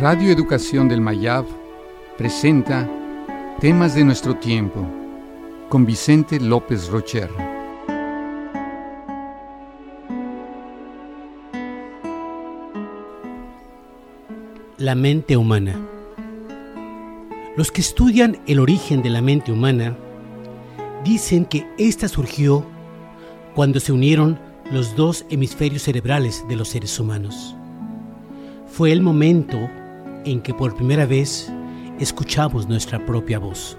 Radio Educación del Mayab presenta Temas de nuestro tiempo con Vicente López Rocher. La mente humana. Los que estudian el origen de la mente humana dicen que ésta surgió cuando se unieron los dos hemisferios cerebrales de los seres humanos. Fue el momento en que por primera vez escuchamos nuestra propia voz.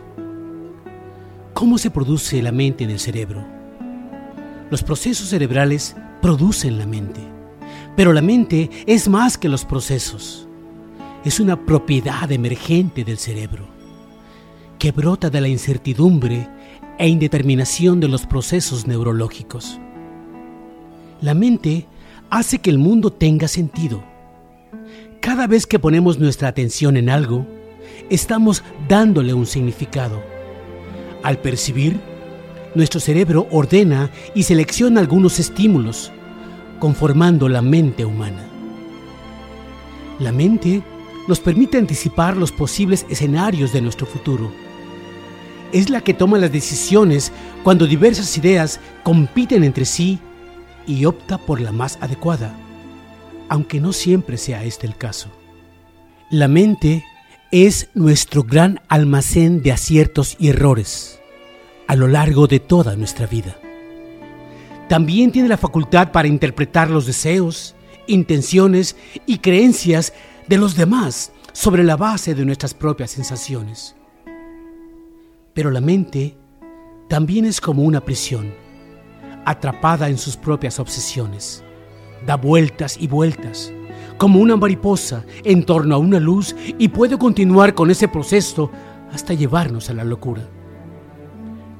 ¿Cómo se produce la mente en el cerebro? Los procesos cerebrales producen la mente, pero la mente es más que los procesos. Es una propiedad emergente del cerebro, que brota de la incertidumbre e indeterminación de los procesos neurológicos. La mente hace que el mundo tenga sentido cada vez que ponemos nuestra atención en algo, estamos dándole un significado. Al percibir, nuestro cerebro ordena y selecciona algunos estímulos, conformando la mente humana. La mente nos permite anticipar los posibles escenarios de nuestro futuro. Es la que toma las decisiones cuando diversas ideas compiten entre sí y opta por la más adecuada aunque no siempre sea este el caso. La mente es nuestro gran almacén de aciertos y errores a lo largo de toda nuestra vida. También tiene la facultad para interpretar los deseos, intenciones y creencias de los demás sobre la base de nuestras propias sensaciones. Pero la mente también es como una prisión, atrapada en sus propias obsesiones da vueltas y vueltas, como una mariposa en torno a una luz y puede continuar con ese proceso hasta llevarnos a la locura.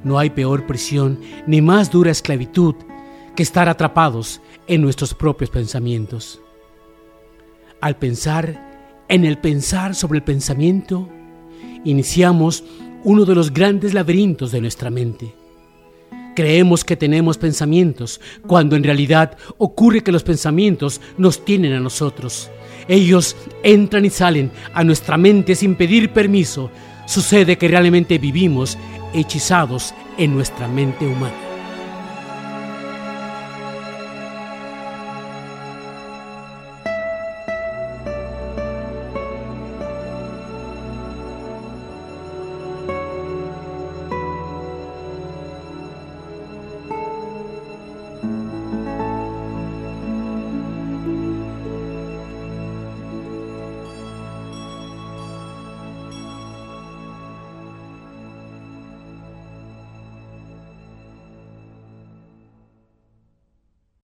No hay peor prisión ni más dura esclavitud que estar atrapados en nuestros propios pensamientos. Al pensar en el pensar sobre el pensamiento, iniciamos uno de los grandes laberintos de nuestra mente Creemos que tenemos pensamientos, cuando en realidad ocurre que los pensamientos nos tienen a nosotros. Ellos entran y salen a nuestra mente sin pedir permiso. Sucede que realmente vivimos hechizados en nuestra mente humana.